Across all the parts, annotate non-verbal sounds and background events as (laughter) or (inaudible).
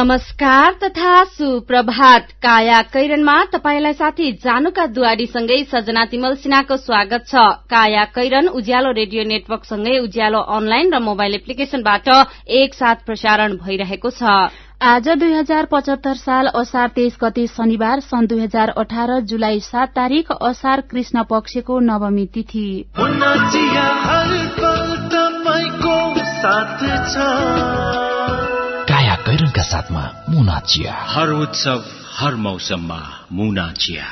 नमस्कार तथा सुप्रभात। काया कैरनमा तपाईलाई साथी जानुका दुवारीसँगै सजना तिमल सिन्हाको स्वागत छ। काया कैरन उज्यालो रेडियो नेटवर्कसँगै उज्यालो अनलाइन र मोबाइल एप्लिकेशनबाट एकसाथ प्रसारण भइरहेको छ। आज दुई हजार पचहत्तर साल असार तेइस गते शनिबार सन् दुई हजार अठार जुलाई सात तारीक असार कृष्ण पक्षको नवमी तिथि। कैरनका साथमा मुना चिया। हर उत्सव हर मौसममा मुना चिया।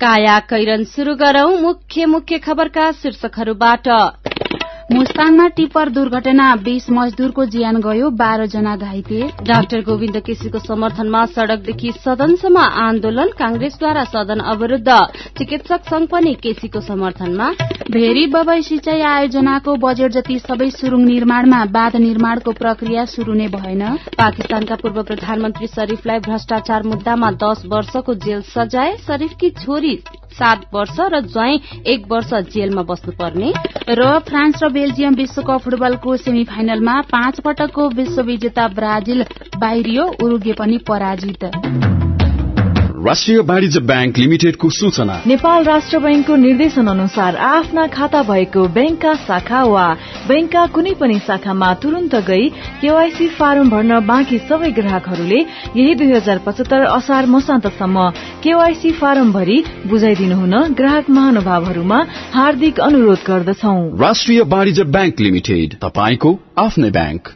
काया कैरन शुरू गरौं मुख्य मुख्य खबरका शीर्षकहरूबाट। मुस्ताङमा टिप्पर दुर्घटना बीस मजदूरको ज्यान गयो बाह्र जना घाइते। डाक्टर गोविन्द केसीको समर्थनमा सड़कदेखि सदनसम्म आन्दोलन कांग्रेसद्वारा सदन अवरूद्ध। चिकित्सक संघ पनि केसीको समर्थनमा। भेरी बबई सिंचाई आयोजनाको बजेट जति सबै सुरुङ निर्माणमा बाँध निर्माणको प्रक्रिया शुरू नै भएन। पाकिस्तानका पूर्व प्रधानमन्त्री शरीफलाई भ्रष्टाचार मुद्दामा दश वर्षको जेल सजाय शरीफकी छोरी सात वर्ष र ज्वाई एक वर्ष जेलमा बस्नुपर्ने। र फ्रान्स र बेल्जियम विश्वकप फुटबलको सेमी फाइनलमा पाँच पटकको विश्वविजेता ब्राजिल बाहिरियो उरुगे पनि पराजित। राष्ट्रिय वाणिज्य ब्याङ्क लिमिटेडको सूचना। नेपाल राष्ट्र बैंकको निर्देशन अनुसार आफ्ना खाता भएको बैंकका शाखा वा बैंकका कुनै पनि शाखामा तुरन्त गई केवाईसी फारम भर्न बाँकी सबै ग्राहकहरूले यही दुई हजार पचहत्तर असार मसान्तसम्म केवाईसी फारम भरि बुझाइदिनु हुन ग्राहक महानुभावहरूमा हार्दिक अनुरोध गर्दछौ। राष्ट्रिय वाणिज्य ब्याङ्क लिमिटेड तपाईँको आफ्नै ब्याङ्क।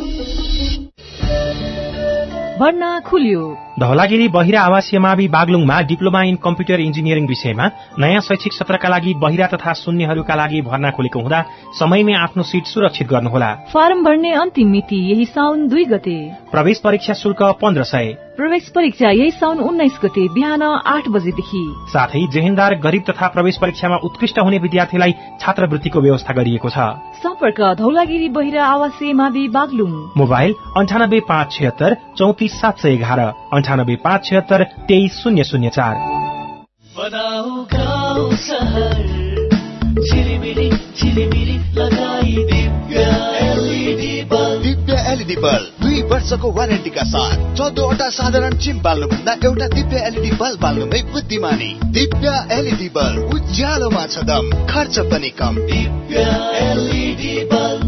भर्ना खुल्यो। धौलागिरी बहिरा आवासीय मावि बागलुङमा डिप्लोमा इन कम्प्युटर इन्जिनियरिङ विषयमा नयाँ शैक्षिक सत्रका लागि बहिरा तथा शून्यहरूका लागि भर्ना खुलेको हुँदा समयमै आफ्नो सिट सुरक्षित गर्नुहोला। फारम भर्ने अन्तिम मिति यही साउन दुई गते। प्रवेश परीक्षा शुल्क पन्ध्र सय। प्रवेश परीक्षा यही साउन उन्नाइस गते बिहान आठ बजेदेखि। साथै जेहेन्दार गरीब तथा प्रवेश परीक्षामा उत्कृष्ट हुने विद्यार्थीलाई छात्रवृत्तिको व्यवस्था गरिएको छ। सम्पर्क धौलागिरी बहिरा आवासीय मावि बागलुङ। मोबाइल अन्ठानब्बे पाँच छिहत्तर चौतिस सात सय एघार। अन्ठानब्बे पाँच छिहत्तर तेइस शून्य शून्य चार। Divya LED bulb. दुई वर्षको वारेन्टीका साथ चौधवटा साधारण चिम बाल्नुभन्दा एउटा दिव्य एलइडी बल्ब बाल्नुमै बुद्धिमानी। दिव्य एलइडी बल्ब उज्यालोमा छ दम खर्च पनि कम। Divya LED bulb.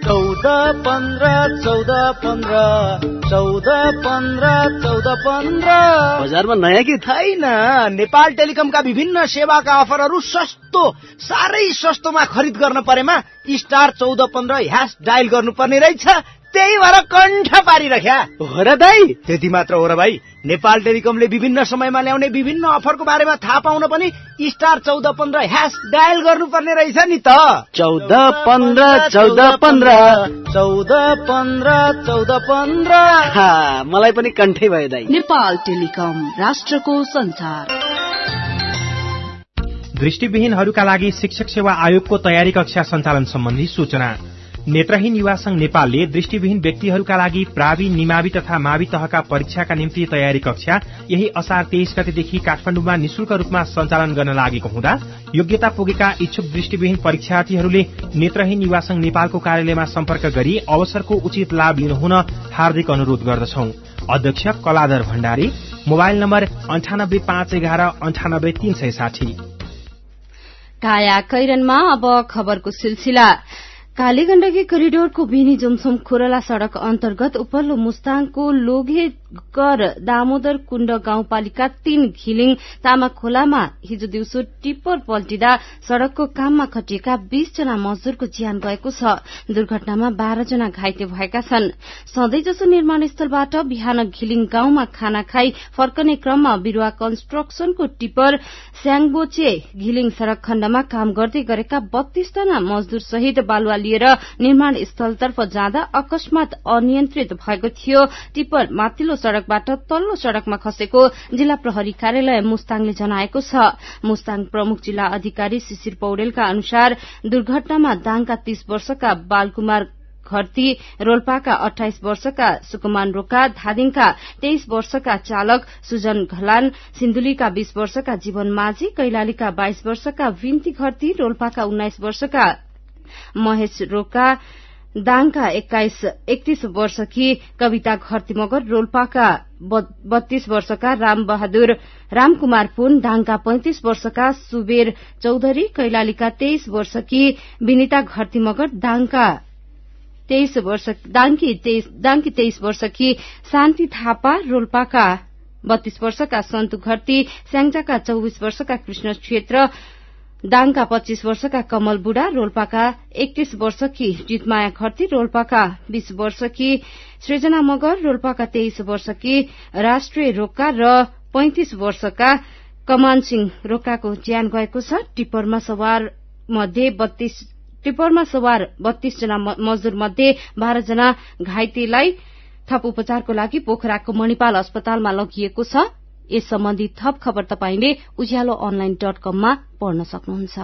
चौध पन्ध्र चौध पन्ध्र चौध पन्ध्र चौध पन्ध्र। बजारमा नयाँ कि छैन। नेपाल टेलिकमका विभिन्न सेवाका अफरहरू सस्तो साह्रै सस्तोमा खरिद गर्न परेमा स्टार चौध पन्ध्र ह्यास डायल गर्नुपर्ने रहेछ। त्यही भएर कण्ठ पारिरख्या हो र दाई त्यति मात्र हो र भाइ। नेपाल टेलिकमले विभिन्न समयमा ल्याउने विभिन्न अफरको बारेमा थाहा पाउन पनि स्टार चौध पन्ध्र ह्यास डायल गर्नुपर्ने रहेछ नि त। चौध पन्ध्र चौध पन्ध्र। चौध पन्ध्र चौध पन्ध्र। मलाई पनि कण्ठै भयो दाई। नेपाल टेलिकम राष्ट्रको संसार। दृष्टिविहीनहरूका लागि शिक्षक सेवा आयोगको तयारी कक्षा सञ्चालन सम्बन्धी सूचना। नेत्रहीन युवा संघ नेपालले दृष्टिविहीन व्यक्तिहरूका लागि प्रावि निमावि तथा मावि तहका परीक्षाका निम्ति तयारी कक्षा यही असार तेइस गतेदेखि काठमाडौँमा निशुल्क रूपमा सञ्चालन गर्न लागेको हुँदा योग्यता पुगेका इच्छुक दृष्टिविहीन परीक्षार्थीहरूले नेत्रहीन युवा संघ नेपालको कार्यालयमा सम्पर्क गरी अवसरको उचित लाभ लिनुहुन हार्दिक अनुरोध गर्दछौ। अध्यक्ष कलाधर भण्डारी मोबाइल नम्बर अन्ठानब्बे पाँच एघार अन्ठानब्बे तीन सय साठी। काली गण्डकी करिडोरको बिनी जोमसोम खोरला सड़क अन्तर्गत उपल्लो मुस्ताङको लोघेगर दामोदर कुण्ड गाउँपालिका तीन घिलिङ तामा खोलामा हिजो दिउँसो टिप्पर पल्टिँदा सड़कको काममा खटिएका बीस जना मजदूरको ज्यान गएको छ। दुर्घटनामा बाह्र जना घाइते भएका छन्। सधैँजसो निर्माण स्थलबाट बिहान घिलिङ गाउँमा खाना खाई फर्कने क्रममा बिरूवा कन्स्ट्रक्सनको टिप्पर स्याङबोचे घिलिङ सड़क खण्डमा काम गर्दै गरेका बत्तीस जना मजदूर सहित बालुवा लिएर निर्माण स्थलतर्फ जाँदा अकस्मात अनियन्त्रित भएको थियो। टिप्पर माथिल्लो सड़कबाट तल्लो सड़कमा खसेको जिल्ला प्रहरी कार्यालय मुस्ताङले जनाएको छ। मुस्ताङ प्रमुख जिल्ला अधिकारी शिशिर पौडेलका अनुसार दुर्घटनामा दाङका तीस वर्षका बालकुमार घरती रोल्पाका अठाइस वर्षका सुकुमान रोका धादिङका तेइस वर्षका चालक सुजन घलान सिन्धुलीका बीस वर्षका जीवन माझी कैलालीका बाइस वर्षका विन्ती घरती रोल्पाका उन्नाइस वर्षका महेश रोका दाङका एक्काइस एकतीस वर्षकी कविता घरती मगर रोल्पाका बत्तीस वर्षका राम बहादुर रामकुमार पुन दाङका पैंतिस वर्षका सुबेर चौधरी कैलालीका तेइस वर्षकी विनिता घरती मगर दाङका वर्ष दाङकी तेइस वर्षकी शान्ति थापा रोल्पाका बत्तीस वर्षका सन्तु घरती स्याङ्जाका चौविस वर्षका कृष्ण क्षेत्र दाङका पच्चीस वर्षका कमल बुढा रोल्पाका एकतीस वर्षकी जितमाया खर्ती रोल्पाका बीस वर्षकी सृजना मगर रोल्पाका तेइस वर्षकी राष्ट्रिय रोक्का र पैंतिस वर्षका कमान सिंह रोक्काको ज्यान गएको छ। टिप्परमा सवार मध्ये टिप्परमा सवार बत्तीस जना मजदूर मध्ये बाह्र जना घाइतेलाई थप उपचारको लागि पोखराको मणिपाल अस्पतालमा लगिएको छ। यस सम्बन्धी थप खबर तपाईंले उज्यालो अनलाइन डट कममा पढ्न सक्नुहुन्छ।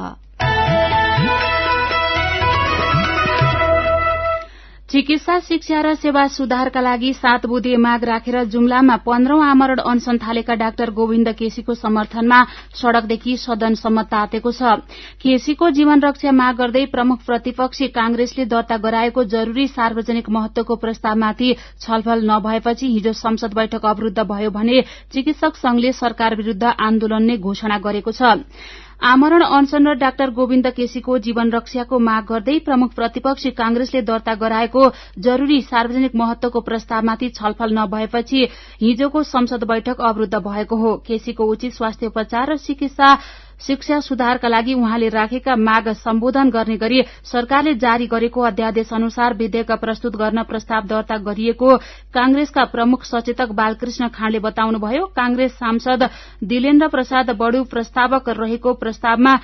चिकित्सा शिक्षा र सेवा सुधारका लागि सात बुधे माग राखेर जुम्लामा पन्ध्रौं आमरण अनशन थालेका डाक्टर गोविन्द केसीको समर्थनमा सड़कदेखि सदनसम्म तातेको छ। केसीको जीवन रक्षा माग गर्दै प्रमुख प्रतिपक्षी कांग्रेसले दर्ता गराएको जरूरी सार्वजनिक महत्वको प्रस्तावमाथि छलफल नभएपछि हिजो संसद बैठक अवरूद्ध भयो भने चिकित्सक संघले सरकार विरूद्ध आन्दोलन नै घोषणा गरेको छ। आमरण अनशन र डाक्टर गोविन्द केसीको जीवन रक्षाको माग गर्दै प्रमुख प्रतिपक्षी कांग्रेसले दर्ता गराएको जरूरी सार्वजनिक महत्वको प्रस्तावमाथि छलफल नभएपछि हिजोको संसद बैठक अवरूद्ध भएको हो। केसीको उचित स्वास्थ्य उपचार र चिकित्सा शिक्षा सुधारका लागि उहाँले राखेका माग सम्बोधन गर्ने गरी सरकारले जारी गरेको अध्यादेश अनुसार विधेयक प्रस्तुत गर्न प्रस्ताव दर्ता गरिएको कांग्रेसका प्रमुख सचेतक बालकृष्ण खाँडले बताउनुभयो कांग्रेस सांसद दिलेन्द्र प्रसाद बडु प्रस्तावक रहेको प्रस्तावमा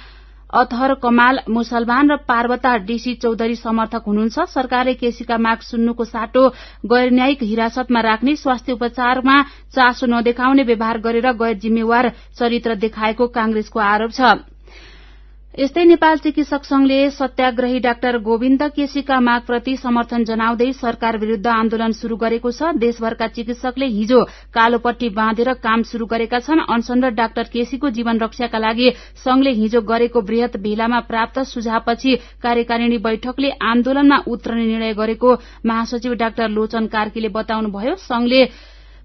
अतहर कमाल मुसलमान र पार्वता डीसी चौधरी समर्थक हुनुहुन्छ। सरकारले केसीका माग सुन्नुको साटो गैर न्यायिक हिरासतमा राख्ने स्वास्थ्य उपचारमा चासो नदेखाउने व्यवहार गरेर गैर जिम्मेवार चरित्र देखाएको कांग्रेसको आरोप छ। यस्तै नेपाल चिकित्सक संघले सत्याग्रही डाक्टर गोविन्द केसीका मागप्रति समर्थन जनाउँदै सरकार विरूद्ध आन्दोलन शुरू गरेको छ। देशभरका चिकित्सकले हिजो कालोपट्टी बाँधेर काम शुरू गरेका छन्। अनशन र डाक्टर केसीको जीवन रक्षाका लागि संघले हिजो गरेको वृहत भेलामा प्राप्त सुझावपछि कार्यकारिणी बैठकले आन्दोलनमा उत्रने निर्णय गरेको महासचिव डाक्टर लोचन कार्कीले बताउनुभयो। संघले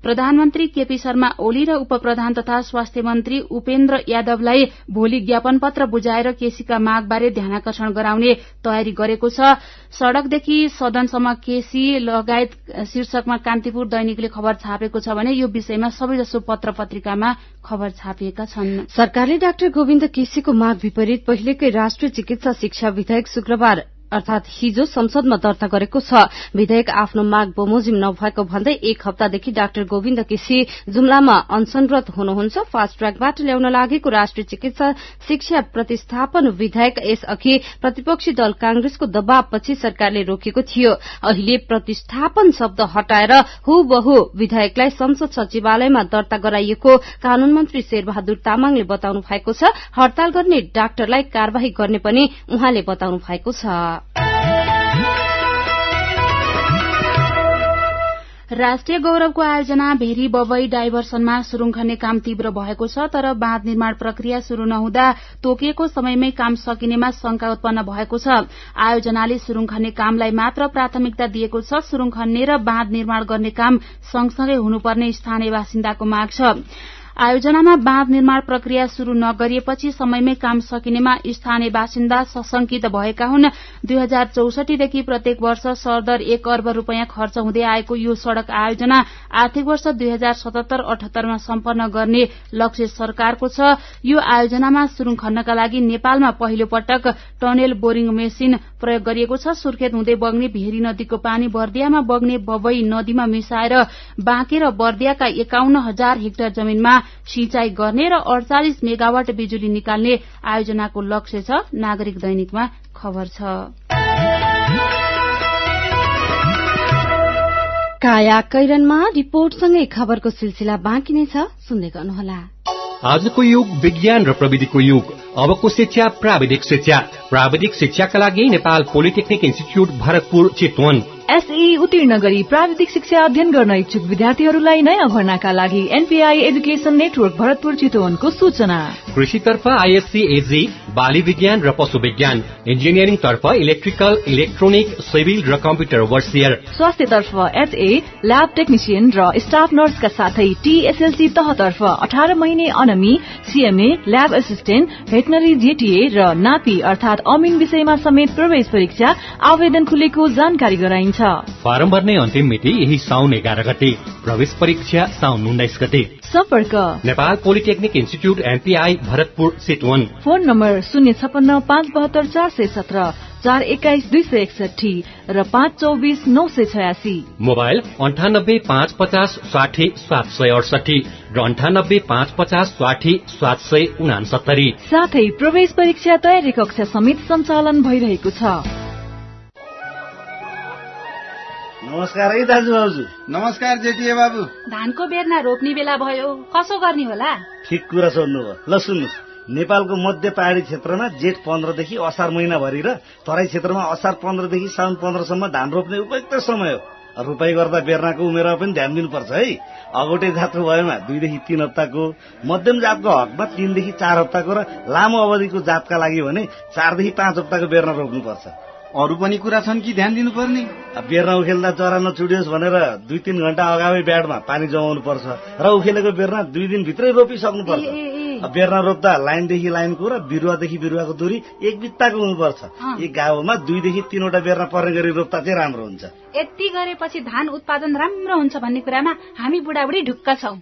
प्रधानमन्त्री केपी शर्मा ओली र उपप्रधान तथा स्वास्थ्य मन्त्री उपेन्द्र यादवलाई भोलि ज्ञापन पत्र बुझाएर केसीका मागबारे ध्यानकर्षण गराउने तयारी गरेको छ। सड़कदेखि सदनसम्म केसी लगायत शीर्षकमा कान्तिपुर दैनिकले खबर छापेको छ भने यो विषयमा सबैजसो पत्र पत्रिकामा खबर छापिएका छन्। सरकारले डाक्टर गोविन्द केसीको माग विपरीत पहिलेकै राष्ट्रिय चिकित्सा शिक्षा विधेयक शुक्रबार अर्थात हिजो संसदमा दर्ता गरेको छ। विधेयक आफ्नो माग बमोजिम नभएको भन्दै एक हप्तादेखि डाक्टर गोविन्द केसी जुम्लामा अनशनरत हुनुहुन्छ। फास्ट ट्र्याकबाट ल्याउन लागेको राष्ट्रिय चिकित्सा शिक्षा प्रतिस्थापन विधेयक यसअघि प्रतिपक्षी दल कांग्रेसको दबावपछि सरकारले रोकेको थियो। अहिले प्रतिस्थापन शब्द हटाएर हुबहु विधेयकलाई संसद सचिवालयमा दर्ता गराइएको कानून मन्त्री शेरबहादुर तामाङले बताउनु भएको छ। हड़ताल गर्ने डाक्टरलाई कार्यवाही गर्ने पनि उहाँले बताउनु भएको छ। राष्ट्रिय गौरवको आयोजना भेरी बबई डाइभर्सनमा सुरुङ खन्ने काम तीव्र भएको छ तर बाँध निर्माण प्रक्रिया शुरू नहुँदा तोकिएको समयमै काम सकिनेमा शंका उत्पन्न भएको छ। आयोजनाले सुरुङ खन्ने कामलाई मात्र प्राथमिकता दिएको छ सुरुङ खन्ने र बाँध निर्माण गर्ने काम सँगसँगै हुनुपर्ने स्थानीय बासिन्दाको माग छ। आयोजनामा बाँध निर्माण प्रक्रिया शुरू नगरिएपछि समयमै काम सकिनेमा स्थानीय बासिन्दा सशंकित भएका हुन्। दुई हजार चौसठीदेखि प्रत्येक वर्ष सरदर एक अर्ब रूपियाँ खर्च हुँदै आएको यो सड़क आयोजना आर्थिक वर्ष दुई हजार सतहत्तर अठहत्तरमा सम्पन्न गर्ने लक्ष्य सरकारको छ। यो आयोजनामा सुरुङ खन्नका लागि नेपालमा पहिलो पटक टनेल बोरिङ मेसिन प्रयोग गरिएको छ। सुर्खेत हुँदै बग्ने भेरी नदीको पानी बर्दियामा बग्ने बबई नदीमा मिसाएर बाँके र बर्दियाका एकाउन्न हजार हेक्टर जमीनमा सिंचाई गर्ने र अडचालिस मेगावाट बिजुली निकाल्ने आयोजनाको लक्ष्य छ। नागरिक दैनिकमा खबर छ। काया कैरनमा रिपोर्टसँगै खबरको सिलसिला बाँकी नै छ। सुन्दै गर्नुहोला। आजको युग विज्ञान र प्रविधिको युग। अबको शिक्षा प्राविधिक शिक्षा। प्राविधिक शिक्षाका लागि नेपाल पोलिटेक्निक इन्स्टिच्युट भरतपुर चितवन। एसई उत्तीर्ण गरी प्राविधिक शिक्षा अध्ययन गर्न इच्छुक विद्यार्थीहरूलाई नयाँ भर्नाका लागि एनपीआई एजुकेशन नेटवर्क भरतपुर चितवनको सूचना। कृषितर्फ आइएससी एजी बाली विज्ञान र पशु विज्ञान इन्जिनियरिङ तर्फ इलेक्ट्रिकल इलेक्ट्रोनिक सिभिल र कम्प्युटर वर्सियर स्वास्थ्यतर्फ एचए ल्याब टेक्निसियन र स्टाफ नर्सका साथै टीएसएलसी तहतर्फ अठार महिने अनमी CMA lab assistant veterinary JTA र नापी अर्थात अमिन विषयमा समेत प्रवेश परीक्षा आवेदन खुलेको जानकारी गराइन्छ। फारम भर्ने अन्तिम मिति यही साउन एघार गते। प्रवेश परीक्षा साउन उन्नाइस गते। सम्पर्क। Nepal polytechnic institute NPI Bharatpur Chitwan phone number शून्य छपन्न पाँच बहत्तर चार सय सत्र चार एक्काइस दुई सय एकसठी र पाँच चौबिस नौ सय छयासी। मोबाइल अन्ठानब्बे पाँच पचास साठी सात सय अडसठी र अन्ठानब्बे पाँच पचास साठी सात सय उनासत्तरी। साथै प्रवेश परीक्षा तयारी कक्षा समेत सञ्चालन भइरहेको छ। नमस्कार है दाजु भाउजू नमस्कार जेठिए बाबु। धानको बेर्ना रोप्ने बेला भयो कसो गर्ने होला? ठिक कुरा सोध्नुभयो। ल सुन्नुहोस्। नेपालको मध्य पहाडी क्षेत्रमा जेठ पन्ध्रदेखि असार महिनाभरि र तराई क्षेत्रमा असार पन्ध्रदेखि साउन पन्ध्रसम्म धान रोप्ने उपयुक्त समय हो। रोपाई गर्दा बेर्नाको उमेरमा पनि ध्यान दिनुपर्छ है। अगौटे जातको भएमा दुईदेखि तीन हप्ताको मध्यम जातको हकमा तीनदेखि चार हप्ताको र लामो अवधिको जातका लागि भने चारदेखि पाँच हप्ताको बेर्ना रोप्नुपर्छ। अरू पनि कुरा छन् कि ध्यान दिनुपर्ने? बेर्ना उखेल्दा चरा नचुडियोस् भनेर दुई तिन घण्टा अगावै ब्याडमा पानी जमाउनु पर्छ र उखेलेको बेर्ना दुई दिनभित्रै रोपिसक्नु पर्छ बेर्ना रोप्दा लाइनदेखि लाइनको र बिरुवादेखि बिरुवाको दूरी एक बित्ताको हुनुपर्छ। एक गाउँमा दुईदेखि तीनवटा बेर्ना पर्ने गरी रोप्दा चाहिँ राम्रो हुन्छ। यति गरेपछि धान उत्पादन राम्रो हुन्छ भन्ने कुरामा हामी बुढाबुढी ढुक्क छौ।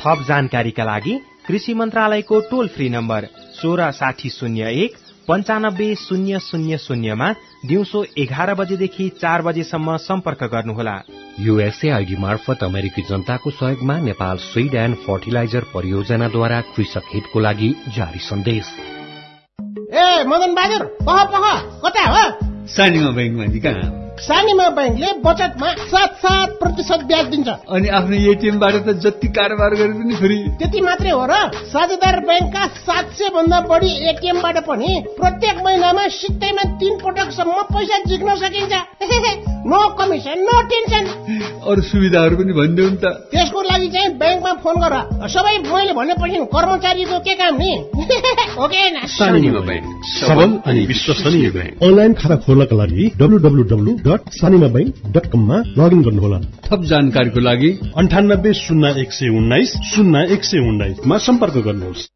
थप जानकारीका लागि कृषि मन्त्रालयको टोल फ्री नम्बर सोह्र साठी शून्य एक पञ्चानब्बे शून्य शून्य शून्यमा दिउँसो एघार बजेदेखि चार बजेसम्म सम्पर्क गर्नुहोला। युएसए आइडी मार्फत अमेरिकी जनताको सहयोगमा नेपाल स्विड एण्ड फर्टिलाइजर परियोजनाद्वारा कृषक हितको लागि जारी सन्देश। ए मदन बहादुर पह पह कता हो? सानीमा ब्याङ्कले बचतमा सात सात प्रतिशत ब्याज दिन्छ। अनि आफ्नो एटिएमबाट त जति कारोबार गरे पनि फ्री त्यति मात्रै हो र साझेदार ब्याङ्कका सात सय भन्दा बढी एटिएमबाट पनि प्रत्येक महिनामा सित्तैमा तीन पटकसम्म पैसा झिक्न सकिन्छ। नो कमिसन नो टेन्सन अरू सुविधाहरू पनि भनिदेऊ नि त। त्यसको लागि चाहिँ ब्याङ्कमा फोन गर। सबै मैले भनेपछि कर्मचारीको के काम नि? (laughs) ओके सानीमा ब्याङ्क सबल अनि विश्वसनीय ब्याङ्क। अनलाइन खाता खोल्नका लागि W dot Sanima bank dot कममा लगइन गर्नुहोला। थप जानकारीको लागि अन्ठानब्बे शून्य एक सय उन्नाइस शून्य एक सय उन्नाइसमा सम्पर्क गर्नुहोस्।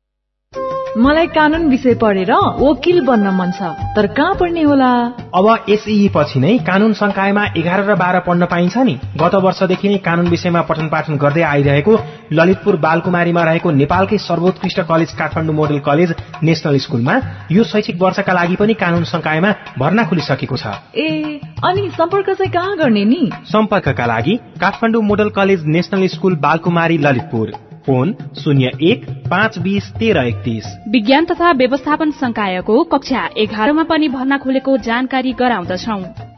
मलाई कानून विषय पढेर वकिल बन्न मन छ तर कहाँ पढ्ने होला? अब एसई पछि नै कानून संकायमा एघार र बाह्र पढ्न पाइन्छ नि। गत वर्षदेखि नै कानून विषयमा पठन पाठन गर्दै आइरहेको ललितपुर बालकुमारीमा रहेको नेपालकै सर्वोत्कृष्ट college Kathmandu model college national स्कूलमा यो शैक्षिक वर्षका लागि पनि कानून संकायमा भर्ना खुलिसकेको छ। ए अनि सम्पर्क चाहिँ कहाँ गर्ने नि? सम्पर्कका लागि Kathmandu model college national school Balkumari Lalitpur. Phone शून्य एक पाँच बिस तेह्र एकतिस। विज्ञान तथा व्यवस्थापन संकायको कक्षा एघारमा पनि भर्ना खोलेको जानकारी गराउँदछौ।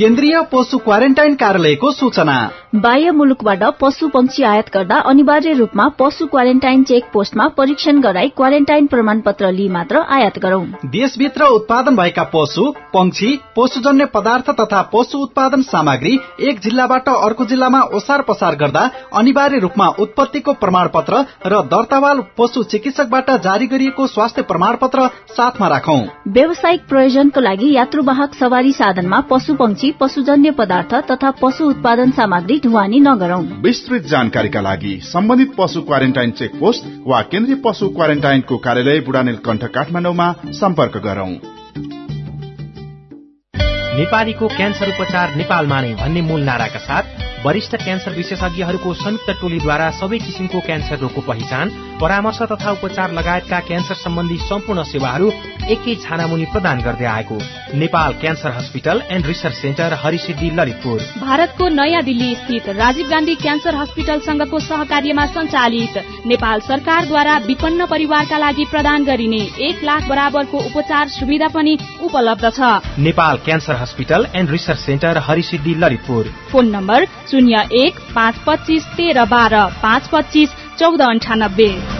केन्द्रीय पशु क्वारेन्टाइन कार्यालयको सूचना। बाह्य मुलुकबाट पशु पंक्षी आयात गर्दा अनिवार्य रूपमा पशु क्वारेन्टाइन चेक पोस्टमा परीक्षण गराई क्वारेन्टाइन प्रमाण पत्र लिई मात्र आयात गरौं। देशभित्र उत्पादन भएका पशु पंक्षी पशुजन्य पदार्थ तथा पशु उत्पादन सामग्री एक जिल्लाबाट अर्को जिल्लामा ओसार पसार गर्दा अनिवार्य रूपमा उत्पत्तिको प्रमाण पत्र र दर्तावाल पशु चिकित्सकबाट जारी गरिएको स्वास्थ्य प्रमाण पत्र साथमा राखौं। व्यावसायिक प्रयोजनको लागि यात्रुवाहक सवारी साधनमा पशु पंक्षी पशुजन्य पदार्थ तथा पशु उत्पादन सामग्री ढुवानी नगरौं। विस्तृत जानकारीका लागि सम्बन्धित पशु क्वारेन्टाइन चेक पोस्ट वा केन्द्रीय पशु क्वारेन्टाइनको कार्यालय बुढानेल कण्ठ काठमाडौँमा सम्पर्क गरौं। नेपालीको क्यान्सर उपचार नेपालमा नै भन्ने मूल नाराका साथ वरिष्ठ क्यान्सर विशेषज्ञहरूको संयुक्त टोलीद्वारा सबै किसिमको क्यान्सर रोगको पहिचान परामर्श तथा उपचार लगायतका क्यान्सर सम्बन्धी सम्पूर्ण सेवाहरू एकै छानामुनि प्रदान गर्दै आएको। Nepal cancer hospital and research centre Harisiddhi Lalitpur. भारतको नयाँ दिल्ली स्थित राजीव गान्धी क्यान्सर हस्पिटलसँगको सहकार्यमा सञ्चालित नेपाल सरकारद्वारा विपन्न परिवारका लागि प्रदान गरिने एक लाख बराबरको उपचार सुविधा पनि उपलब्ध छ। Nepal cancer hospital and research centre Harisiddhi Lalitpur. Phone number शून्य एक पाँच पच्चिस तेह्र बाह्र पाँच पच्चिस चौध अन्ठानब्बे।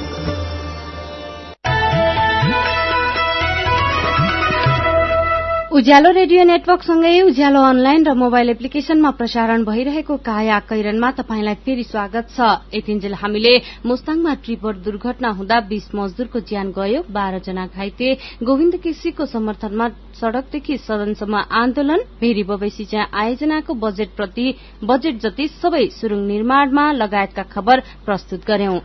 उज्यालो रेडियो नेटवर्कसँगै उज्यालो अनलाइन र मोबाइल एप्लिकेशनमा प्रसारण भइरहेको काया कैरनमा तपाईंलाई फेरि स्वागत छ। यतिन्जेल हामीले मुस्ताङमा ट्रिपर दुर्घटना हुँदा बीस मजदूरको ज्यान गयो। बाह्र जना घाइते। गोविन्द केसीको समर्थनमा सड़कदेखि सदनसम्म आन्दोलन। भेरी बबैसी चाहिँ आयोजनाको बजेट जति सबै सुरुङ निर्माणमा लगायतका खबर प्रस्तुत गर्यौं।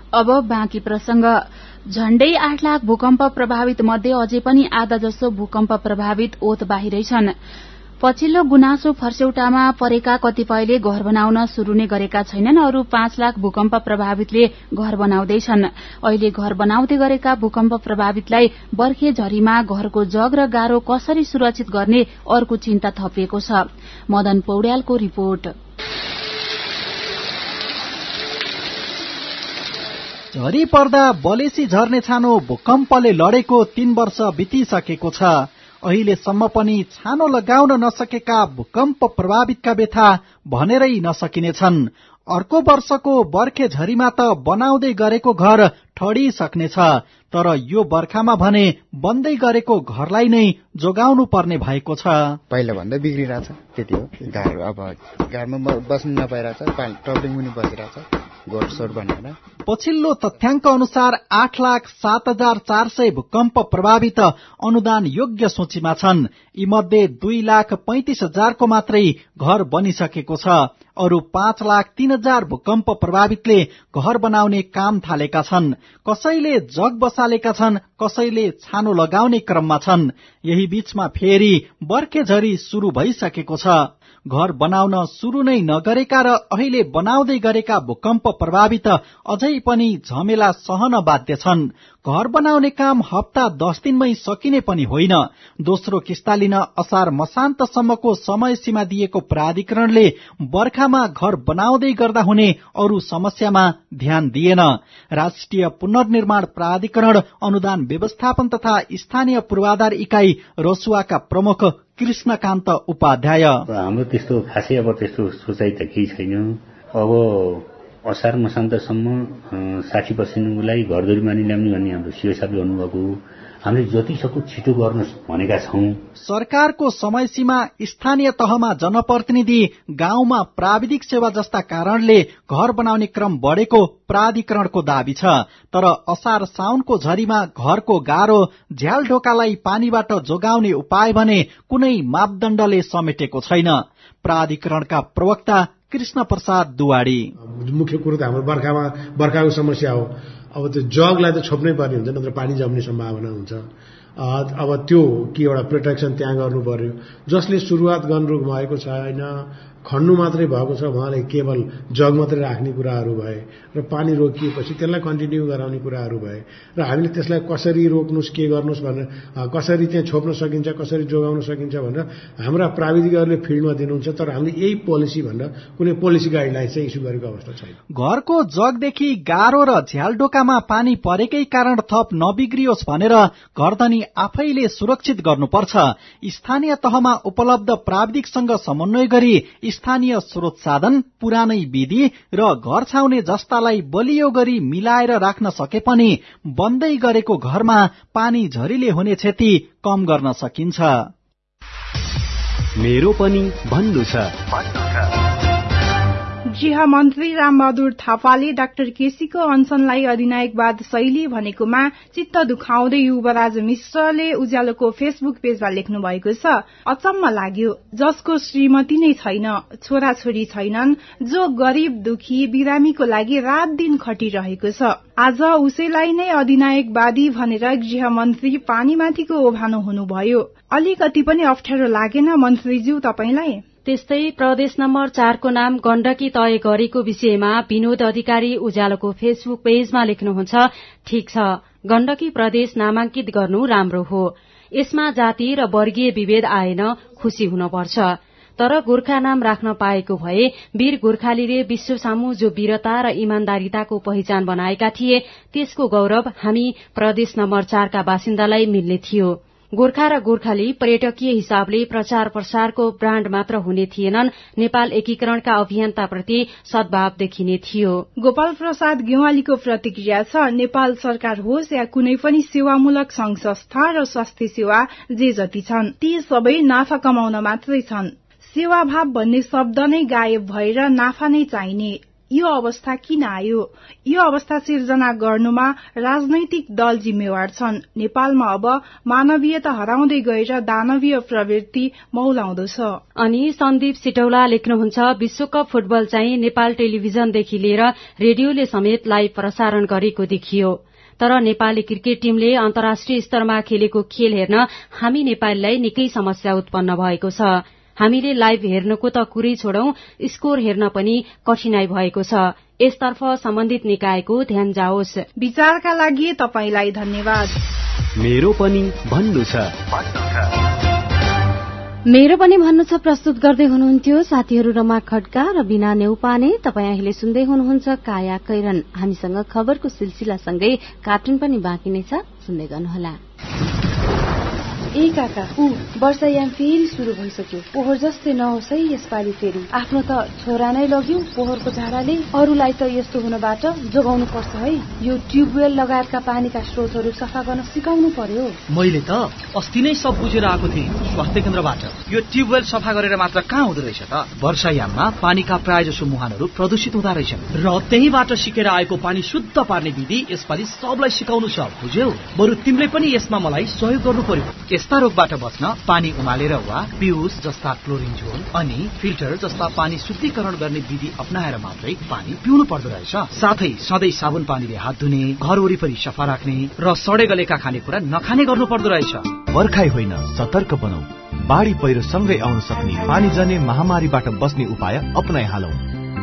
झण्डै आठ लाख भूकम्प प्रभावित मध्ये अझै पनि आधा जसो भूकम्प प्रभावित ओत बाहिरै छन् पछिल्लो गुनासो फर्स्यौटामा परेका कतिपयले घर बनाउन शुरू नै गरेका छैनन् अरू पाँच लाख भूकम्प प्रभावितले घर बनाउँदैछन्। अहिले घर बनाउँदै गरेका भूकम्प प्रभावितलाई बर्खे झरीमा घरको जग र गाह्रो कसरी सुरक्षित गर्ने अर्को चिन्ता थपिएको छ। मदन पौड्यालको रिपोर्ट। झरी पर्दा बलेसी झर्ने छानो भूकम्पले लडेको तीन वर्ष बितिसकेको छ। अहिलेसम्म पनि छानो लगाउन नसकेका भूकम्प प्रभावितका व्यथा भनेरै नसकिनेछन्। अर्को वर्षको बर्खे झरीमा त बनाउँदै गरेको घर ठडिसक्नेछ तर यो बर्खामा भने बन्दै गरेको घरलाई नै जोगाउनु पर्ने भएको छ। पहिला भन्दा बिग्रिरहेछ त्यति हो। घर अब घरमा बस्नु नपाइरहेछ टपिङ पनि बसिरहेछ। पछिल्लो तथ्याङ्क अनुसार आठ लाख सात हजार चार सय भूकम्प प्रभावित अनुदान योग्य सूचीमा छन्। यीमध्ये दुई लाख पैंतिस हजारको मात्रै घर बनिसकेको छ। अरू पाँच लाख तीन हजार भूकम्प प्रभावितले घर बनाउने काम थालेका छन्। कसैले जग बसालेका छन् कसैले छानो लगाउने क्रममा छन्। यही बीचमा फेरि बर्खे झरी शुरू भइसकेको छ। घर बनाउन शुरू नै नगरेका र अहिले बनाउँदै गरेका भूकम्प प्रभावित अझै पनि झमेला सहन बाध्य छन्। घर बनाउने काम हप्ता दस दिनमै सकिने पनि होइन। दोस्रो किस्ता लिन असार मसान्तसम्मको समय सीमा दिएको प्राधिकरणले बर्खामा घर बनाउँदै गर्दा हुने अरू समस्यामा ध्यान दिएन। राष्ट्रिय पुनर्निर्माण प्राधिकरण अनुदान व्यवस्थापन तथा स्थानीय पूर्वाधार इकाई रसुवाका प्रमुख कृष्णकान्त उपाध्याय। हाम्रो त्यस्तो खासै अब त्यस्तो सोचाइ त केही छैन। अब असार मसान्तसम्म साठी पर्सेन्टलाई घरधुरीमानी ल्याउने भन्ने हाम्रो सिओ साहबले भन्नुभएको हामीले जति सक्दो छिटो गर्न भनेका छौं। सरकारको समय सीमा स्थानीय तहमा जनप्रतिनिधि गाउँमा प्राविधिक सेवा जस्ता कारणले घर बनाउने क्रम बढेको प्राधिकरणको दावी छ। तर असार साउनको झरीमा घरको गाह्रो झ्याल ढोकालाई पानीबाट जोगाउने उपाय भने कुनै मापदण्डले समेटेको छैन। प्राधिकरणका प्रवक्ता कृष्ण प्रसाद दुवाडी। मुख्य कुरो त हाम्रो बर्खामा बर्खाको समस्या हो। अब त्यो जगलाई त छोप्नै पर्ने हुन्छ नत्र पानी जम्ने सम्भावना हुन्छ। अब त्यो के एउटा प्रोटेक्सन त्यहाँ गर्नु पर्यो। जसले सुरुवात गर्नु भएको छैन खन्नु मात्रै भएको छ उहाँले केवल जग मात्रै राख्ने कुराहरू भए र पानी रोकिएपछि त्यसलाई कन्टिन्यू गराउने कुराहरू भए र हामीले त्यसलाई कसरी रोक्नुहोस् के गर्नुहोस् भनेर कसरी चाहिँ छोप्न सकिन्छ कसरी जोगाउन सकिन्छ भनेर हाम्रा प्राविधिकहरूले फिल्डमा दिनुहुन्छ तर हामीले यही पोलिसी भनेर कुनै पोलिसी गाइडलाइन चाहिँ इस्यु गरेको अवस्था छैन। घरको जगदेखि गाह्रो र झ्यालडोकामा पानी परेकै कारण थप नबिग्रियोस् भनेर घरधनी आफैले सुरक्षित गर्नुपर्छ। स्थानीय तहमा उपलब्ध प्राविधिकसँग समन्वय गरी स्थानीय स्रोत साधन पुरानै विधि र घर छाउने जस्तालाई बलियो गरी मिलाएर राख्न सके पनि बन्दै गरेको घरमा पानी झरीले हुने क्षति कम गर्न सकिन्छ। मेरो पनि भन्नु छ। गृह मन्त्री रामबहादुर थापाले डाक्टर केसीको अनसनलाई अधिनायकवाद शैली भनेकोमा चित्त दुखाउँदै युवराज मिश्रले उज्यालोको फेसबुक पेजमा लेख्नु भएको छ अचम्म लाग्यो। जसको श्रीमती नै छैन छोराछोरी छैनन् जो गरीब दुखी बिरामीको लागि रात दिन खटिरहेको छ। आज उसैलाई नै अधिनायकवादी भनेर गृहमन्त्री पानीमाथिको ओभानो हुनुभयो। अलिकति पनि अप्ठ्यारो लागेन मन्त्रीज्यू तपाईँलाई? त्यस्तै प्रदेश नम्बर चारको नाम गण्डकी तय गरेको विषयमा विनोद अधिकारी उज्यालोको फेसबुक पेजमा लेख्नुहुन्छ ठिक छ गण्डकी प्रदेश नामाङ्कित गर्नु राम्रो हो। यसमा जाति र वर्गीय विभेद आएन खुशी हुनुपर्छ। तर गोर्खा नाम राख्न पाएको भए वीर गोर्खालीले विश्व सामु जो वीरता र इमान्दारिताको पहिचान बनाएका थिए त्यसको गौरव हामी प्रदेश नम्बर चारका बासिन्दालाई मिल्ने थियो। गोर्खा र गोर्खाली पर्यटकीय हिसाबले प्रचार प्रसारको ब्राण्ड मात्र हुने थिएनन्। नेपाल एकीकरणका अभियन्ताप्रति सद्भाव देखिने थियो। गोपाल प्रसाद गेवालीको प्रतिक्रिया छ नेपाल सरकार होस् या कुनै पनि सेवामूलक संघ संस्था र स्वास्थ्य सेवा जे जति छन् ती सबै नाफा कमाउन मात्रै छन्। सेवाभाव भन्ने शब्द नै गायब भएर नाफा नै चाहिने। यो अवस्था किन आयो? यो अवस्था सिर्जना गर्नुमा राजनैतिक दल जिम्मेवार छन्। नेपालमा अब मानवीयता हराउँदै गएर दानवीय प्रवृत्ति मौलाउँदो छ अनि सन्दीप सिटौला लेख्नुहुन्छ विश्वकप फुटबल चाहिँ नेपाल टेलिभिजनदेखि लिएर रेडियोले समेत लाइभ प्रसारण गरेको देखियो। तर नेपाली क्रिकेट टीमले अन्तर्राष्ट्रिय स्तरमा खेलेको खेल हेर्न हामी नेपालीलाई निकै समस्या उत्पन्न भएको छ। हामीले लाइभ हेर्नको त कुरै छोडौं स्कोर हेर्न पनि कठिनाई भएको छ। यसतर्फ सम्बन्धित निकायको ध्यान जाओस्। विचारका लागि तपाईँलाई धन्यवाद। मेरो पनि भन्नु छ। मेरो पनि भन्नु छ प्रस्तुत गर्दै हुनुहुन्थ्यो साथीहरू रमा खड्का र बिना नेउपाने। तपाईँ अहिले सुन्दै हुनुहुन्छ काया कैरन। हामीसँग खबरको सिलसिलासँगै कार्टुन पनि बाँकी नै छ सुन्दै गर्नुहोला। ए काका ऊ वर्षायाम फेरि शुरू भइसक्यो। पोहोर जस्तै नहोस् है यसपालि फेरि। आफ्नो त छोरा नै लग्यो पोहोरको झाडाले अरूलाई त यस्तो हुनबाट जोगाउनु पर्छ है। यो ट्युबवेल लगायतका पानीका स्रोतहरू सफा गर्न सिकाउनु पर्यो। मैले त अस्ति नै सब बुझेर आएको थिएँ स्वास्थ्य केन्द्रबाट। यो ट्युबवेल सफा गरेर मात्र कहाँ हुँदो रहेछ त? वर्षायाममा पानीका प्राय जसो मुहानहरू प्रदूषित हुँदा रहेछन्। र त्यहीबाट सिकेर आएको पानी शुद्ध पार्ने विधि यसपालि सबलाई सिकाउनु छ बुझ्यौ? बरु तिमीले पनि यसमा मलाई सहयोग गर्नु पर्यो। यस्ता रोगबाट बच्न पानी उमालेर वा पिउस जस्ता क्लोरिन झोल अनि फिल्टर जस्ता पानी शुद्धिकरण गर्ने विधि अप्नाएर मात्रै पानी पिउनु पर्दो रहेछ। साथै सधैँ साबुन पानीले हात धुने घर वरिपरि सफा राख्ने र सडे गलेका खानेकुरा नखाने गर्नु पर्दो रहेछ। बर्खाई होइन सतर्क बनौ। बाढी पहिरो सँगै आउन सक्ने पानी जने महामारीबाट बस्ने उपाय अप्नाइहालौ।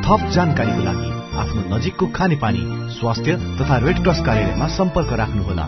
थप जानकारीको लागि आफ्नो नजिकको खानेपानी स्वास्थ्य तथा रेड क्रस कार्यालयमा सम्पर्क राख्नुहोला।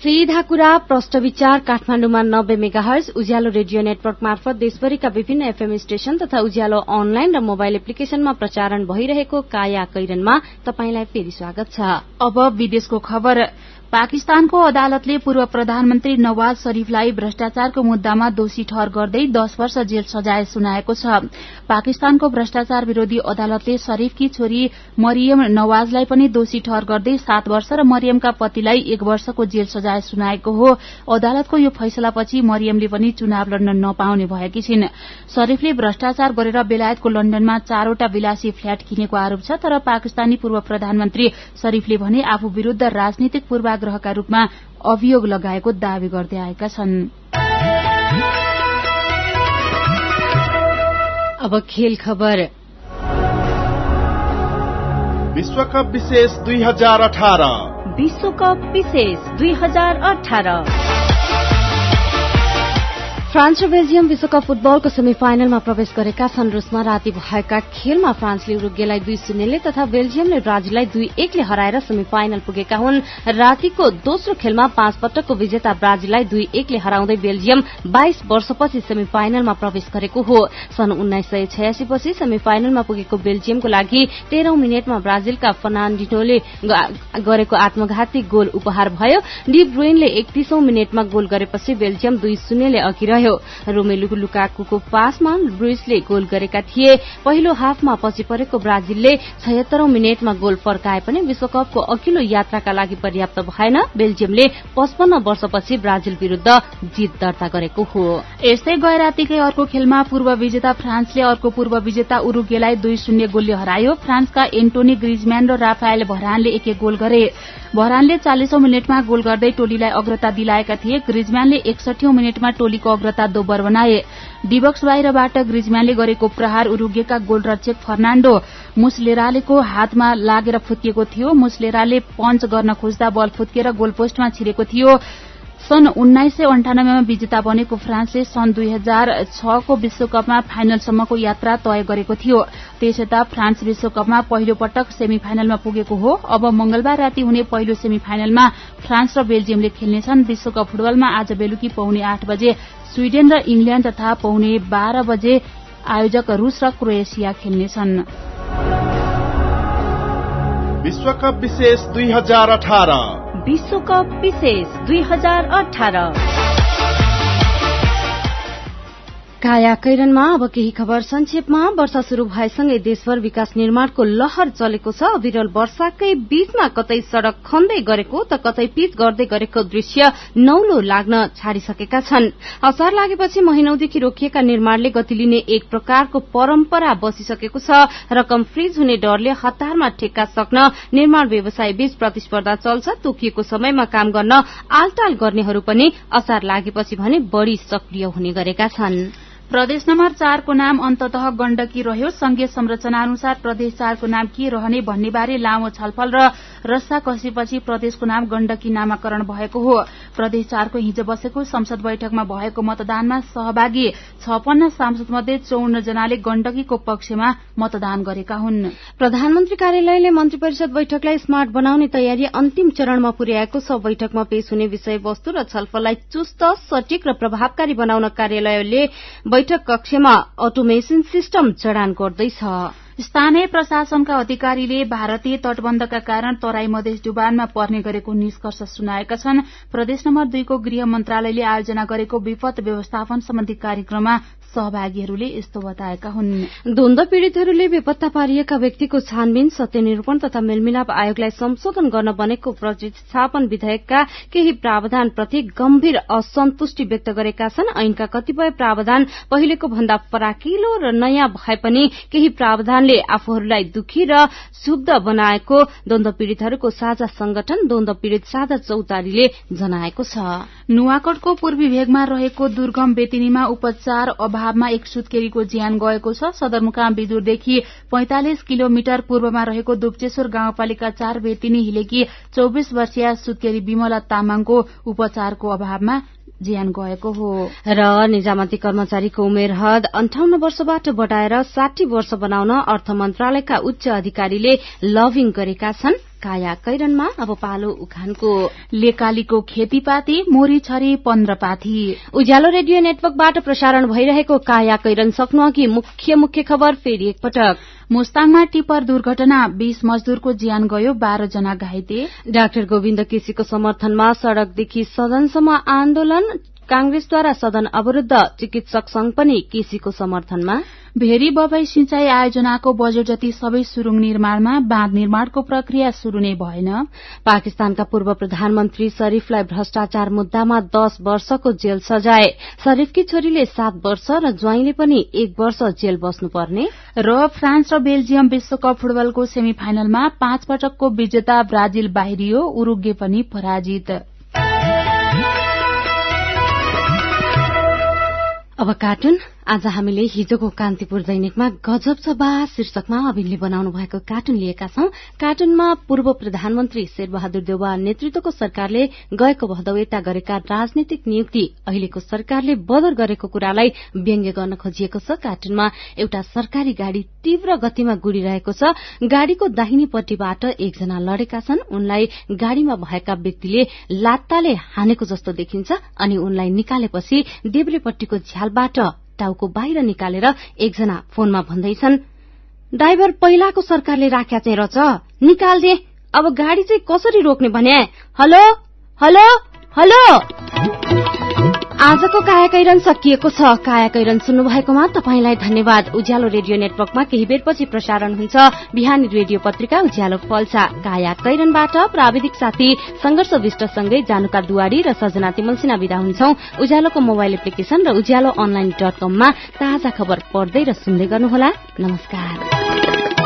सीधा कुरा प्रष्ट विचार काठमाण्डुमा नब्बे मेगाहर्ज उज्यालो रेडियो नेटवर्क मार्फत देशभरिका विभिन्न एफएम स्टेशन तथा उज्यालो अनलाइन र मोबाइल एप्लिकेशनमा प्रचारण भइरहेको काया कैरनमा तपाईंलाई फेरि स्वागत छ। अब विदेशको खबर। पाकिस्तानको अदालतले पूर्व प्रधानमन्त्री नवाज शरीफलाई भ्रष्टाचारको मुद्दामा दोषी ठहर गर्दै दश वर्ष जेल सजाय सुनाएको छ। पाकिस्तानको भ्रष्टाचार विरोधी अदालतले शरीफकी छोरी मरियम नवाजलाई पनि दोषी ठहर गर्दै सात वर्ष र मरियमका पतिलाई एक वर्षको जेल सजाय सुनाएको हो। अदालतको यो फैसलापछि मरियमले पनि चुनाव लड्न नपाउने भएकी छिन्। शरीफले भ्रष्टाचार गरेर बेलायतको लण्डनमा चारवटा विलासी फ्ल्याट किनेको आरोप छ तर पाकिस्तानी पूर्व प्रधानमन्त्री शरीफले भने आफू विरूद्ध राजनीतिक पूर्वाग्रहका रूपमा अभियोग लगाएको दावी गर्दै आएका छन्। अब खेल खबर। विश्वकप विशेष दुई हजार अठार। फ्रान्स र बेल्जियम विश्वकप फुटबलको सेमी फाइनलमा प्रवेश गरेका छन् रुसमा राति भएका खेलमा फ्रान्सले उरुग्यलाई दुई शून्यले तथा बेल्जियमले ब्राजिललाई दुई एकले हराएर सेमी फाइनल पुगेका हुन्। रातिको दोस्रो खेलमा पाँच पटकको विजेता ब्राजिललाई दुई एकले हराउँदै बेल्जियम बाइस वर्षपछि सेमी फाइनलमा प्रवेश गरेको हो। सन् उन्नाइस सय छयासी पछि सेमी फाइनलमा पुगेको बेल्जियमको लागि तेह्रौं मिनटमा ब्राजिलका फर्नान्डिनोले गरेको आत्मघाती गोल उपहार भयो। डी ब्रुइनले एकतीसौं मिनटमा गोल गरेपछि बेल्जियम दुई शून्यले अघि रोमेलु लुकाकुको पासमा ब्रुइसले गोल गरेका थिए। पहिलो हाफमा पछि परेको ब्राजिलले छयत्तरौं मिनटमा गोल फर्काए पनि विश्वकपको अघिल्लो यात्राका लागि पर्याप्त भएन। बेल्जियमले पचपन्न वर्षपछि ब्राजिल विरूद्ध जित दर्ता गरेको हो। यस्तै गए रातिकै अर्को खेलमा पूर्व विजेता फ्रान्सले अर्को पूर्व विजेता उरुगेलाई दुई शून्य गोलले हरायो। फ्रान्सका एन्टोनी ग्रिजम्यान र राफायल भरानले एक एक गोल गरे। भरानले चालिसौं मिनटमा गोल गर्दै टोलीलाई अग्रता दिलाएका थिए। ग्रिजम्यानले एकसठीौं मिनटमा टोलीको अग्रता दोब्बर बनाए। डिबक्स बाहिरबाट ग्रिजम्यानले गरेको प्रहार उरुगेका गोलरक्षक फर्नाण्डो मुसलेरालेको हातमा लागेर फुत्किएको थियो। मुसलेराले पञ्च गर्न खोज्दा बल फुत्किएर गोलपोस्टमा छिरेको थियो। सन् उन्नाइस सय अन्ठानब्बेमा विजेता बनेको फ्रान्सले सन् दुई हजार छको विश्वकपमा फाइनलसम्मको यात्रा तय गरेको थियो। त्यसयता फ्रान्स विश्वकपमा पहिलो पटक सेमी फाइनलमा पुगेको हो। अब मंगलबार राति हुने पहिलो सेमी फाइनलमा फ्रान्स र बेल्जियमले खेल्नेछन्। विश्वकप फुटबलमा आज बेलुकी पौने आठ बजे स्वीडेन र इंग्ल्याण्ड तथा पौने बाह्र बजे आयोजक रूस र क्रोएसिया खेल्नेछन्। विश्वकप विशेष दुई हजार अठार। विश्वकप विशेष दुई हजार अठार। काया कैरनमा अब केही खबर संक्षेपमा। वर्षा शुरू भएसँगै देशभर विकास निर्माणको लहर चलेको छ। विरल वर्षाकै बीचमा कतै सड़क खन्दै गरेको त कतै पिच गर्दै गरेको दृश्य नौलो लाग्न छाडिसकेका छन्। असार लागेपछि महिनौदेखि रोकिएका निर्माणले गति लिने एक प्रकारको परम्परा बसिसकेको छ। रकम फ्रीज हुने डरले हतारमा ठेक्का सक्न निर्माण व्यवसाय बीच प्रतिस्पर्धा चल्छ। तोकिएको समयमा काम गर्न आलटाल गर्नेहरू पनि असार लागेपछि भने बढ़ी सक्रिय हुने गरेका छन्। प्रदेश नम्बर चारको नाम अन्ततः गण्डकी रह्यो। संघीय संरचना अनुसार प्रदेश चारको नाम के रहने भन्ने बारे लामो छलफल र रस्सा कसेपछि प्रदेशको नाम गण्डकी नामाकरण भएको हो। प्रदेश चारको हिजो बसेको संसद बैठकमा भएको मतदानमा सहभागी छपन्न सांसद मध्ये चौन्न जनाले गण्डकीको पक्षमा मतदान गरेका हुन्। प्रधानमन्त्री कार्यालयले मन्त्री परिषद बैठकलाई स्मार्ट बनाउने तयारी अन्तिम चरणमा पुर्याएको छ। बैठकमा पेश हुने विषयवस्तु र छलफललाई चुस्त सटीक र प्रभावकारी बनाउन कार्यालयले बैठक कक्षमा अटोमेशन सिस्टम जडान गर्दैछ। स्थानीय प्रशासनका अधिकारीले भारतीय तटबन्धका कारण तराई मधेस डुबानमा पर्ने गरेको निष्कर्ष सुनाएका छन्। प्रदेश नम्बर दुईको गृह मन्त्रालयले आयोजना गरेको विपद व्यवस्थापन सम्बन्धी कार्यक्रममा सहभागीहरूले यस्तो बताएका हुन्। द्वन्द पीड़ितहरूले बेपत्ता पारिएका व्यक्तिको छानबिन सत्यनिरूपण तथा मेलमिलाप आयोगलाई संशोधन गर्न बनेको प्रतिस्थापन विधेयकका केही प्रावधान प्रति गम्भीर असन्तुष्टि व्यक्त गरेका छन्। ऐनका कतिपय प्रावधान पहिलेको भन्दा फराकिलो र नयाँ भए पनि केही प्रावधानले आफूहरूलाई दुखी र क्षुब्ध बनाएको द्वन्द पीड़ितहरूको साझा संगठन द्वन्द पीड़ित साझा चौतारीले जनाएको छ। नुवाकोटको पूर्वी भेगमा रहेको दुर्गम बेतिनीमा उपचार अभावमा एक सुत्केरीको ज्यान गएको छ। सदरमुकाम विदुरदेखि पैंतालिस किलोमिटर पूर्वमा रहेको दुप्चेश्वर गाउँपालिका चार बेतिनी हिलेकी चौबिस वर्षीय सुत्केरी विमला तामाङको उपचारको अभावमा ज्यान गएको हो। र निजामती कर्मचारीको उमेर हद अन्ठाउन्न वर्षबाट बढाएर साठी वर्ष बनाउन अर्थ मन्त्रालयका उच्च अधिकारीले लभिङ गरेका छन्। काया कैरनमा अब पालो उखानको लेकालीको खेतीपाती मोरी छरी पन्ध्र पाथी उज्यालो रेडियो नेटवर्कबाट प्रसारण भइरहेको काया कैरन सक्नु अघि मुख्य मुख्य खबर फेरि एकपटक। मुस्ताङमा टिप्पर दुर्घटना बीस मजदूरको ज्यान गयो बाह्र जना घाइते। डाक्टर गोविन्द केसीको समर्थनमा सड़कदेखि सदनसम्म आन्दोलन कांग्रेसद्वारा सदन अवरूद्ध चिकित्सक संघ पनि केसीको समर्थनमा। भेरी बबाई सिंचाई आयोजनाको बजेट जति सबै सुरुङ निर्माणमा बाँध निर्माणको प्रक्रिया शुरू नै भएन। पाकिस्तानका पूर्व प्रधानमन्त्री शरीफलाई भ्रष्टाचार मुद्दामा दश वर्षको जेल सजाय। शरीफकी छोरीले सात वर्ष र ज्वाइँले पनि एक वर्ष जेल बस्नुपर्ने। र फ्रान्स र बेल्जियम विश्वकप फुटबलको सेमी फाइनलमा पाँच पटकको विजेता ब्राजिल बाहिरियो उरूगे पनि पराजित। अब कार्टुन आज हामीले हिजोको कान्तिपुर दैनिकमा गजब बा शीर्षकमा अभिनले बनाउनु भएको कार्टुन लिएका छौं। कार्टुनमा पूर्व प्रधानमन्त्री शेरबहादुर देउवा नेतृत्वको सरकारले गएको भदौ यता गरेका राजनीतिक नियुक्ति अहिलेको सरकारले बदर गरेको कुरालाई व्यङ्ग्य गर्न खोजिएको छ। कार्टुनमा एउटा सरकारी गाड़ी तीव्र गतिमा गुडिरहेको छ। गाड़ीको दाहिनेपट्टिबाट एकजना लडेका छन्। उनलाई गाड़ीमा भएका व्यक्तिले लात्ताले हानेको जस्तो देखिन्छ अनि उनलाई निकालेपछि देब्रेपट्टिको झ्यालबाट टाउको बाहिर निकालेर एकजना फोनमा भन्दैछन् ड्राइभर पहिलाको सरकारले राख्या चाहिँ रहेछ निकाल्दे अब गाडी चाहिँ कसरी रोक्ने भने? हलो? हलो? हलो? आजको कायाकैरन सकिएको छ। कायाकैरन सुन्नु भएकोमा तपाईँलाई धन्यवाद। उज्यालो रेडियो नेटवर्कमा केही बेरपछि प्रसारण हुन्छ। बिहानी रेडियो पत्रिका उज्यालो पल्सा। कायाकैरनबाट प्राविधिक साथी संघर्ष विष्टसँगै जानुका दुवारी र सजना तिमल विदा हुन्छौ। उज्यालोको मोबाइल एप्लिकेशन र उज्यालो अनलाइन डट कममा ताजा खबर पढ्दै र सुन्दै गर्नुहोला। नमस्कार।